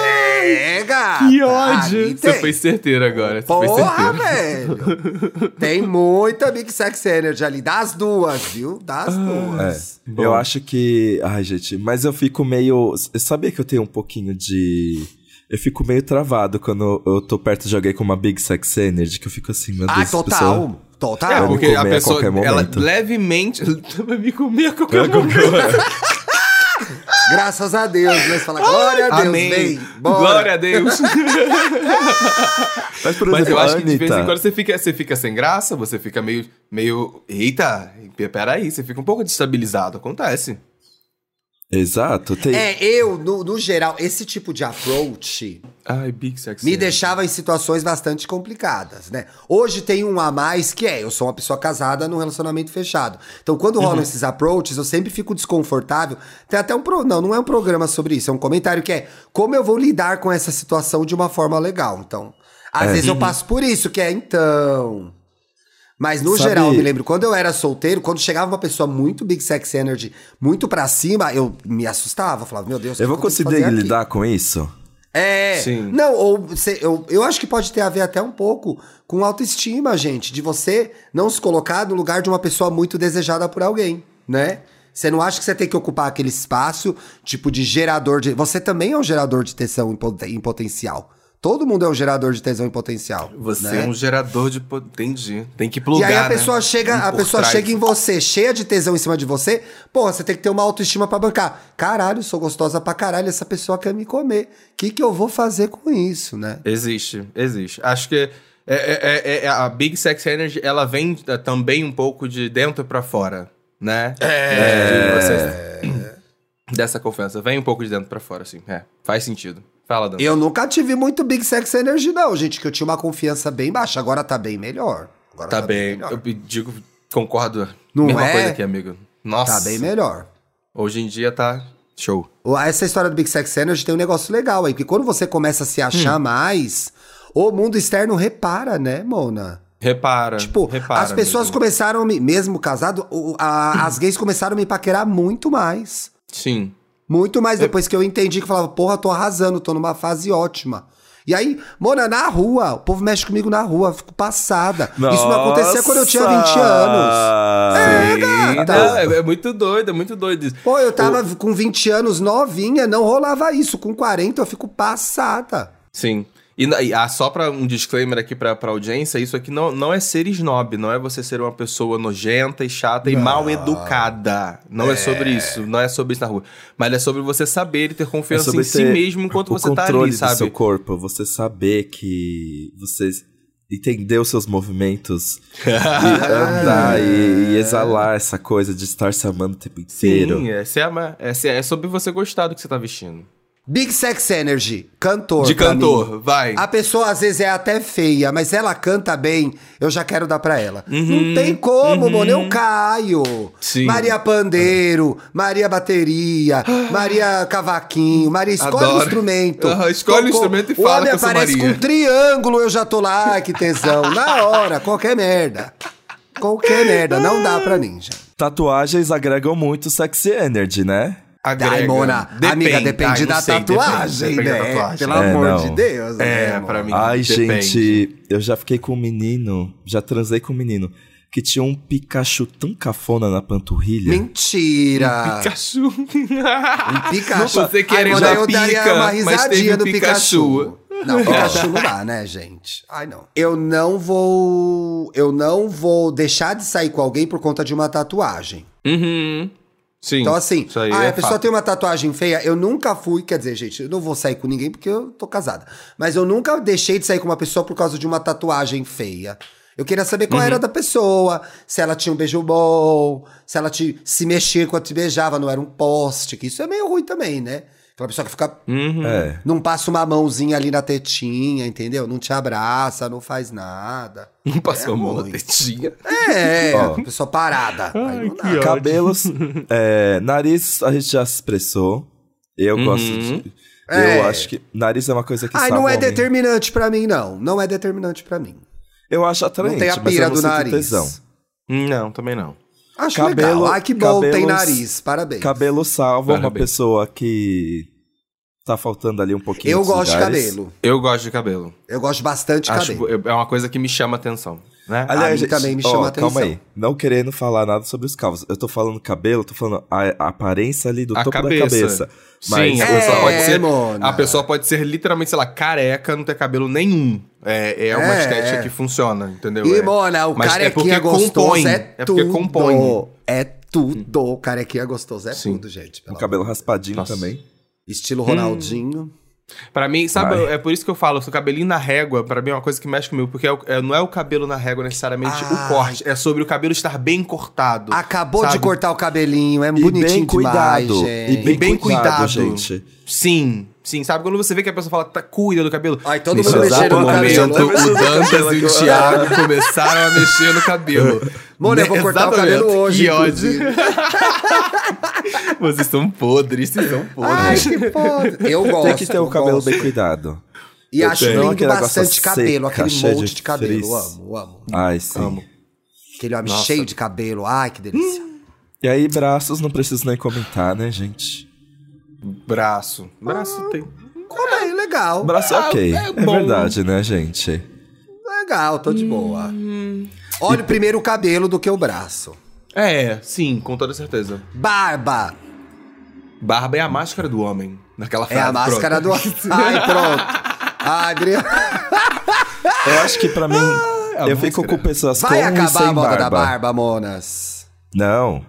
É, gata. Que ódio! Ali Você tem. foi certeiro agora. Você foi Porra, certeiro. velho. Tem muita Big Sex Energy ali. Das duas, viu? Das É, duas. Bom. eu acho que. Ai, gente, mas eu fico meio. Eu sabia que eu tenho um pouquinho de. Eu fico meio travado quando eu tô perto de alguém com uma Big Sex Energy, que eu fico assim, meu Deus, Ah, total. pessoa- Total. É, Vai me porque a comer a pessoa, qualquer ela momento. levemente... Vai me comer a qualquer É, momento. Graças a Deus. Nós falamos, glória a Deus, Amém. vem. Bora. Glória a Deus. Mas, por Mas exemplo, eu a acho que de vez em quando você fica, você fica sem graça, você fica meio, meio... Eita, peraí, você fica um pouco destabilizado. Acontece. Exato. Tem... É, eu, no, no geral, esse tipo de approach Ai, Big Sex. me deixava em situações bastante complicadas, né? Hoje tem um a mais que é, eu sou uma pessoa casada num relacionamento fechado. Então, quando rolam Uhum. esses approaches, eu sempre fico desconfortável. Tem até um pro... não, não é um programa sobre isso, é um comentário que é como eu vou lidar com essa situação de uma forma legal. Então, às É. vezes eu passo por isso, que é então. Mas no Sabe- geral, eu me lembro, quando eu era solteiro, quando chegava uma pessoa muito Big Sex Energy, muito pra cima, eu me assustava. Falava, meu Deus, Eu que vou conseguir fazer aqui? lidar com isso? É. Sim. Não, ou cê- eu, eu acho que pode ter a ver até um pouco com autoestima, gente. De você não se colocar no lugar de uma pessoa muito desejada por alguém, né? Você não acha que você tem que ocupar aquele espaço, tipo, de gerador de. Você também é um gerador de tesão em, poten- em potencial. Todo mundo é um gerador de tesão em potencial. Você né? é um gerador de... Entendi. Tem que E plugar, aí a né? pessoa chega, a pessoa trás. chega em você, cheia de tesão em cima de você. Porra, você tem que ter uma autoestima pra bancar. Caralho, sou gostosa pra caralho, essa pessoa quer me comer. O que, que eu vou fazer com isso, né? Existe, existe. Acho que é, é- é- é- a Big Sex Energy, ela vem é, também um pouco de dentro pra fora, né? É. De você- Dessa confiança. Vem um pouco de dentro pra fora, assim. É, faz sentido. Fala, Dan. Eu nunca tive muito Big Sex Energy, não, gente, que eu tinha uma confiança bem baixa. Agora tá bem melhor. Agora Tá bem. melhor. Eu digo, concordo. Não Mesma é? coisa aqui, amigo. Nossa. Tá bem melhor. Hoje em dia tá show. Essa história do Big Sex Energy tem um negócio legal aí, porque quando você começa a se achar Hum. mais, o mundo externo repara, né, Mona? Repara. Tipo, repara, as pessoas amigo. começaram, mesmo casado, a- as gays começaram a me paquerar muito mais. Sim. Muito mais depois que eu entendi que eu falava, porra, tô arrasando, tô numa fase ótima. E aí, Mona, na rua, o povo mexe comigo na rua, eu fico passada. Isso não acontecia quando eu tinha 20 anos. É, Sim, gata. não, é, é muito doido, é muito doido isso. Pô, eu tava com 20 anos novinha, não rolava isso. Com 40 eu fico passada. Sim. E, e, ah, só pra um disclaimer aqui pra, pra audiência, isso aqui não, não é ser snob, não é você ser uma pessoa nojenta e chata e mal educada. Não é. sobre isso, não é sobre isso na rua. Mas é sobre você saber e ter É confiança sobre em si mesmo enquanto o você tá controle ali, do sabe? seu corpo, você saber que você entender os seus movimentos e andar e, e exalar essa coisa de estar se amando o tempo inteiro. Sim, essa é, a- essa é, é sobre você gostar do que você tá vestindo. Big Sex Energy, cantor. De cantor, mim. vai. A pessoa às vezes é até feia, mas ela canta bem, eu já quero dar pra ela. Uhum, Não tem como, mano. Eu caio. Sim. Maria Pandeiro, Maria Bateria, Maria Cavaquinho, Maria escolhe Adoro. o instrumento. Aham, escolhe o instrumento e fala O homem que eu sou aparece Maria. com um triângulo, eu já tô lá, que tesão. Na hora, qualquer merda. Qualquer merda, não dá pra mim, já. Tatuagens agregam muito sexy energy, né? Agrega. Ai, Mona, amiga, depende Ai, da não sei, tatuagem, depende, né? depende da tatuagem. Pelo É, amor não. de Deus. É, né, pra mim. Ai, depende. gente, eu já fiquei com um menino, já transei com um menino, que tinha um Pikachu tão cafona na panturrilha. Mentira! Pikachu. Um Pikachu. Você Ai, querendo Mona, a eu daria pica, uma mas risadinha do Pikachu. Pikachu. Não, Pikachu não dá, né, gente? Ai, não. Eu não vou. Eu não vou deixar de sair com alguém por conta de uma tatuagem. Uhum. Sim. Então, assim, ah, é a pessoa fato. tem uma tatuagem feia. Eu nunca fui, quer dizer, gente, eu não vou sair com ninguém porque eu tô casada. Mas eu nunca deixei de sair com uma pessoa por causa de uma tatuagem feia. Eu queria saber qual Uhum. era da pessoa, se ela tinha um beijo bom, se ela te, se mexia quando te beijava, não era um poste, que isso é meio ruim também, né? Aquela pessoa que fica. Uhum. É. Não passa uma mãozinha ali na tetinha, entendeu? Não te abraça, não faz nada. Não passou É a mão na tetinha. É, Ó. a pessoa parada. Aí não dá. que ódio. Cabelos, é, nariz, a gente já se expressou. Eu Uhum. gosto de. É. Eu acho que nariz é uma coisa que Ai, não é determinante pra mim, não. Não é determinante pra mim. Eu acho atraente, Não tem a mas pira eu não do nariz. tesão. Não, também não. Acho Cabelo- legal. Ai, que bom, tem cabelos- nariz. Parabéns. Cabelo salva uma Parabéns. pessoa que Tá faltando ali um pouquinho Eu gosto de lugares. cabelo. Eu gosto de cabelo. Eu gosto bastante de Acho, cabelo. é uma coisa que me chama atenção, né? Aliás, A mim também me ó, chama atenção. Calma aí. Não querendo falar nada sobre os calvos. Eu tô falando cabelo, tô falando a, a aparência ali do a topo cabeça. da cabeça. Mas Sim, a É, pessoa pode ser. Mona. A pessoa pode ser literalmente, sei lá, careca, não ter cabelo nenhum. É, é uma É, estética é. que funciona, entendeu? E, É. Mona, o Mas é carequinha gostoso compõe. é É porque tudo. compõe. É tudo. O carequinha gostoso é Sim. tudo, gente. um cabelo raspadinho Nossa. também. Estilo Ronaldinho. Pra mim, sabe, Vai. é por isso que eu falo, o cabelinho na régua, pra mim é uma coisa que mexe comigo, porque é o- é- não é o cabelo na régua necessariamente Ah. o corte, é sobre o cabelo estar bem cortado. Acabou sabe? de cortar o cabelinho, é E bem bem cuidado. gente. E bem, E bem cuidado, cuidado. gente. Sim, sim, sabe quando você vê que a pessoa fala, tá, cuida do cabelo? Ai, todo Nesse mundo exato mexendo no momento, cabelo. eu- o Dantas e o Thiago começaram a mexer no cabelo. Mano, eu vou cortar o cabelo Exatamente. hoje, Que ódio. Vocês são podres, vocês são Ai, podres. que foda. Eu gosto. Tem que ter o eu cabelo gosto. bem cuidado. E acho tenho. Lindo aquele bastante cabelo, seca, aquele cheio monte de de cabelo. frizz. Amo, amo. Ai, sim. Amo. Aquele homem Nossa. cheio de cabelo. Ai, que delícia. E aí, braços, não preciso nem comentar, né, gente? Braço. Braço tem. Como é? Legal. Braço Ah, ok. é É, verdade, né, gente? Legal, tô de boa. Hum. Olha primeiro o cabelo do que o braço. É, sim, com toda certeza. Barba. Barba é a máscara do homem. Naquela É frase. a máscara pronto. do. Ai, pronto. Ai, Adriano. Eu acho que pra mim, a eu fico com pessoas Vai com e acabar sem a moda barba. da barba, Monas. Não.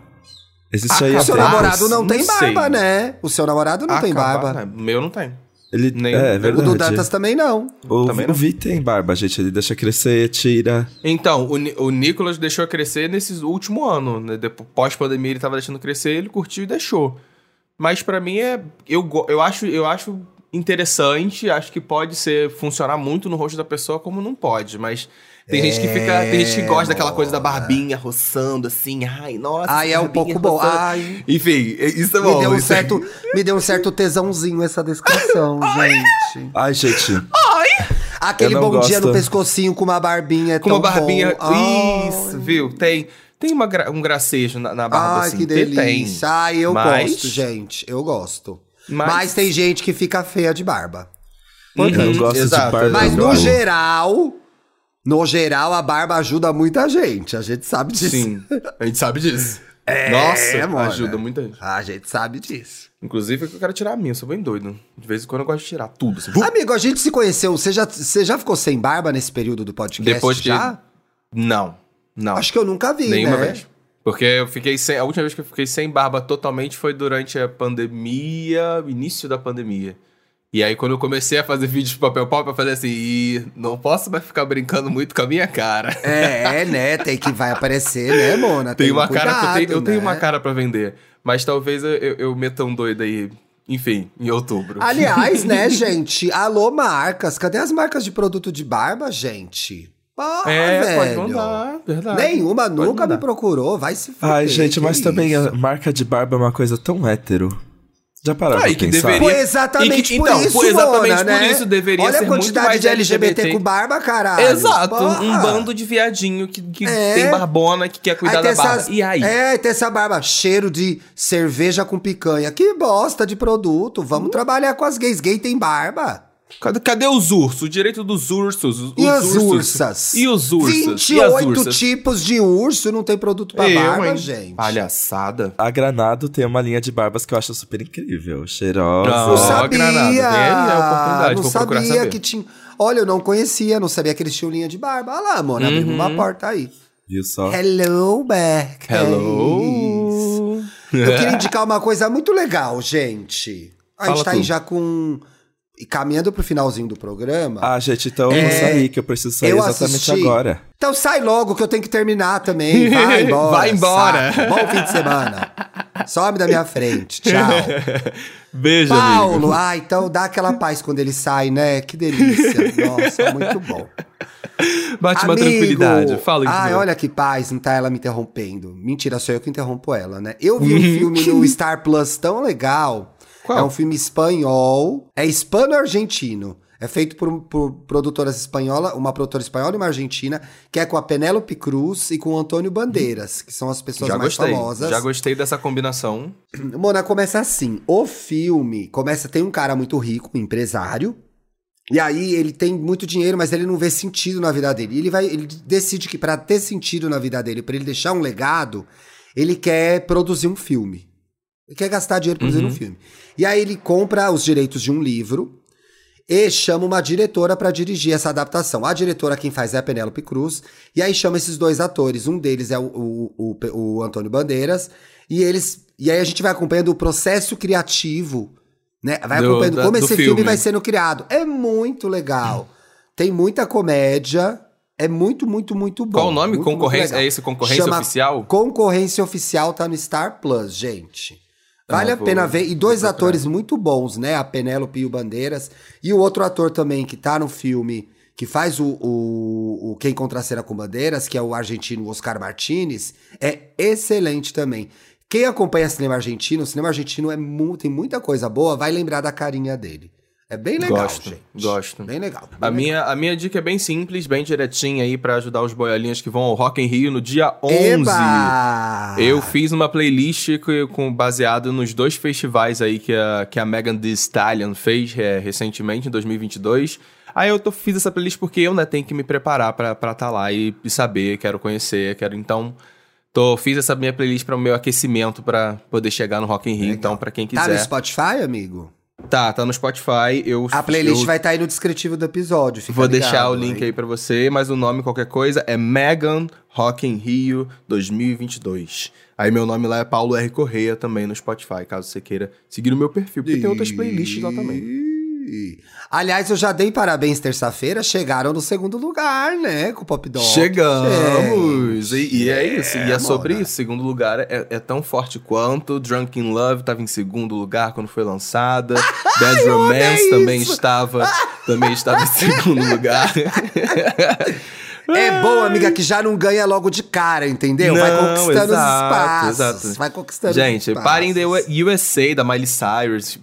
Existe aí Acabou. O seu namorado não, Não tem sei. barba, né? O seu namorado não tem barba. né? Meu não tem. Ele, Nem- é, o O verdade. do Dantas também não. O, Também o não. Vi tem barba, gente. Ele deixa crescer, tira. Então, o, o Nicolas deixou crescer nesse último ano, né? Depois, pós-pandemia ele tava deixando crescer, ele curtiu e deixou. Mas pra mim é. Eu, eu, acho, eu acho interessante, acho que pode ser funcionar muito no rosto da pessoa, como não pode. Mas tem gente que fica. Tem gente que gosta daquela coisa da barbinha roçando, assim. Ai, nossa. Ai, é um pouco bom. Ai. Enfim, isso é Me bom. deu, um isso é- certo, me deu um certo tesãozinho essa descrição, gente. Ai, gente. Aquele Eu não bom dia no gosto. pescocinho com uma barbinha é Com uma barbinha. bom. Ai. Isso, viu? Tem, tem uma um gracejo na, na barba Ai, assim. que Tem, delícia. Ai, eu Mas- gosto, gente. Eu gosto. Mas... Mas- tem gente que fica feia de barba. Eu não gosto exato. de barba. Mas no geral, no geral, a barba ajuda muita gente. A gente sabe disso. Sim, a gente sabe disso. É, Nossa, mona. ajuda muita gente. A gente sabe disso. Inclusive, eu quero tirar a minha, eu sou bem doido. De vez em quando eu gosto de tirar tudo. Assim. Amigo, a gente se conheceu. Você já, você já ficou sem barba nesse período do podcast? Depois que. já? Não, não. Acho que eu nunca vi, Nenhuma né? vez. Porque eu fiquei sem. A última vez que eu fiquei sem barba totalmente foi durante a pandemia, início da pandemia. E aí, quando eu comecei a fazer vídeos de papel pop, eu falei assim: "Ih, não posso mais ficar brincando muito com a minha cara. É, né? Tem que vai aparecer, né, Mona? Tem Tem uma cara que eu tenho, cuidado, eu tenho né? uma cara pra vender. Mas talvez eu, eu, eu meta um doido aí, enfim, em outubro. Aliás, né, gente? Alô, marcas. Cadê as marcas de produto de barba, gente? Porra, é, pode velho. mandar, verdade. Nenhuma Pode nunca me mandar. procurou. Vai se fuder. Ai, gente, mas também isso? a marca de barba é uma coisa tão hétero. Já pararam Ah, pra que pensar? deveria- Foi exatamente E que- por então, isso, foi exatamente Mona, por né? isso deveria Olha ser a muito quantidade mais de LGBT, LGBT. com barba, caralho. Exato, Porra. um bando de viadinho que, que É. tem barbona, que quer cuidar da tem barba. essas- E aí? É, tem essa barba, cheiro de cerveja com picanha. Que bosta de produto. Vamos Hum. trabalhar com as gays. Gay tem barba. Cadê, os ursos? O direito dos ursos. Os E as ursos. ursas? E os ursos? 28 e as ursas? tipos de urso não tem produto pra Eu, barba, hein? gente. Palhaçada. A Granado tem uma linha de barbas que eu acho super incrível. Cheirosa. Não, Não sabia. A oportunidade, não vou sabia saber. que tinha. Olha, eu não conhecia, não sabia que eles tinham linha de barba. Olha lá, mano, abrimos Uhum. uma porta aí. Viu só? Hello, Beck. Hello. Eu queria indicar uma coisa muito legal, gente. A Fala gente tá aí já com. E caminhando pro finalzinho do programa. Ah, gente, então eu É, vou sair, que eu preciso sair eu exatamente assisti. agora. Então sai logo que eu tenho que terminar também. Vai embora. Vai embora. saco. Bom fim de semana. Some da minha frente. Tchau. Beijo, amigo. Paulo, ah, então dá aquela paz quando ele sai, né? Que delícia. Nossa, muito bom. Bate uma Amigo, tranquilidade. Fala Ai, Guilherme. olha que paz, não tá ela me interrompendo. Mentira, sou eu que interrompo ela, né? Eu vi um filme no Star Plus tão legal. Qual? É um filme espanhol. É hispano-argentino. É feito por, por produtoras espanholas, uma produtora espanhola e uma argentina, que é com a Penélope Cruz e com o Antônio Bandeiras, que são as pessoas Já mais gostei. famosas. Já gostei dessa combinação. Mona, começa assim. O filme começa, tem um cara muito rico, um empresário. E aí ele tem muito dinheiro, mas ele não vê sentido na vida dele. Ele vai, ele decide que para ter sentido na vida dele, para ele deixar um legado, ele quer produzir um filme. Ele quer gastar dinheiro produzindo um filme. E aí ele compra os direitos de um livro e chama uma diretora para dirigir essa adaptação. A diretora quem faz é a Penélope Cruz, e aí chama esses dois atores. Um deles é o, o, o, o Antônio Bandeiras, e eles. E aí a gente vai acompanhando o processo criativo, né? Vai Do- acompanhando da- como esse filme. filme. vai sendo criado. É muito legal. Tem muita comédia. É muito, muito, muito bom. Qual o nome? Muito, muito Concorrência? legal. É esse Concorrência Chama Oficial? Concorrência Oficial tá no Star Plus, gente. Vale Ah, a vou- pena ver. E dois atores muito bons, né? A Penélope e o Bandeiras. E o outro ator também que tá no filme, que faz o, o, o Quem Contracena com Bandeiras, que é o argentino Oscar Martinez, é excelente também. Quem acompanha cinema argentino, o cinema argentino é mu tem muita coisa boa, vai lembrar da carinha dele. É bem legal, Gosto, gente. gosto. Bem legal. bem A legal. minha, a minha dica é bem simples, bem direitinha aí pra ajudar os boiolinhas que vão ao Rock in Rio no dia 11. Eba! Eu fiz uma playlist com, baseado nos dois festivais aí que a, que a Megan Thee Stallion fez é, recentemente, em 2022. Aí eu tô, fiz essa playlist porque eu né, tenho que me preparar pra estar tá lá e, e saber, quero conhecer, quero então... Tô, fiz essa minha playlist para o meu aquecimento pra poder chegar no Rock in Rio, então pra quem Tá no quiser. Spotify, amigo? Tá, tá no Spotify. Eu, A playlist eu vai estar aí no descritivo do episódio. Vou ligado, deixar o link hein? aí pra você, mas o nome, qualquer coisa, é Megan Rock in Rio 2022. Aí meu nome lá é Paulo R. Correia também no Spotify, caso você queira seguir o meu perfil, porque tem outras playlists lá também. Aliás, eu já dei parabéns terça-feira, chegaram no segundo lugar, né, com o Pop Dog. Chegamos! E, e é isso, e é É, sobre Mona. isso. Segundo lugar é, é tão forte quanto. Drunk in Love tava em segundo lugar quando foi lançada. Bad Romance também estava, também estava em segundo lugar. É bom, amiga, que já não ganha logo de cara, entendeu? vai Não, conquistando exato, os espaços. exato. Vai conquistando Gente, os espaços. The USA da Miley Cyrus.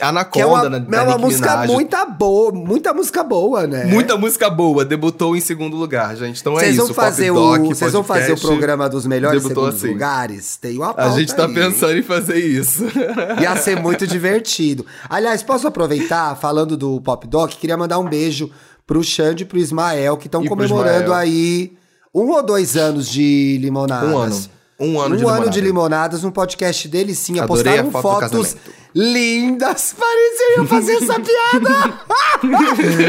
Anaconda Que é uma, na, é uma música Minaj. muita boa, muita música boa, né? Muita música boa, debutou em segundo lugar, gente. Então é Vocês isso. fazer Pop o, Doc, vocês vão fazer o programa dos melhores segundos assim. lugares? Tem uma A gente tá aí. pensando em fazer isso. Ia ser muito divertido. Aliás, posso aproveitar, falando do Pop Doc, queria mandar um beijo pro Xande e pro Ismael, que estão comemorando aí um ou dois anos de limonadas. Um ano. Um ano um de ano limonada. de limonadas no podcast dele, sim. Adorei Postaram foto fotos lindas. Parecia que eu ia fazer essa piada.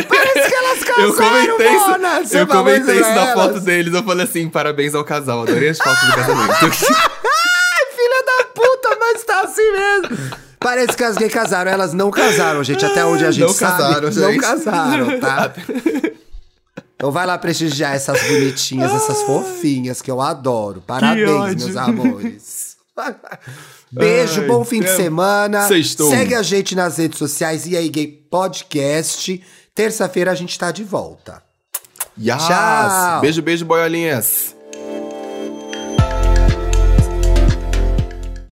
Parece que elas casaram, Eu comentei isso, Mona. Eu comentei isso na elas. foto deles. Eu falei assim: parabéns ao casal. Adorei as fotos do casamento. Ai, filha da puta, mas tá assim mesmo. Parece que as gays casaram, elas não casaram, gente. Até onde a gente Não sabe, casaram, não gente. casaram, tá? Então vai lá prestigiar essas bonitinhas, essas fofinhas que eu adoro. Parabéns, meus amores. Beijo, Ai, bom fim de é- semana. Sextou. Segue a gente nas redes sociais e aí Gay Podcast. Terça-feira a gente tá de volta. Yes. Tchau. Beijo, beijo, boiolinhas.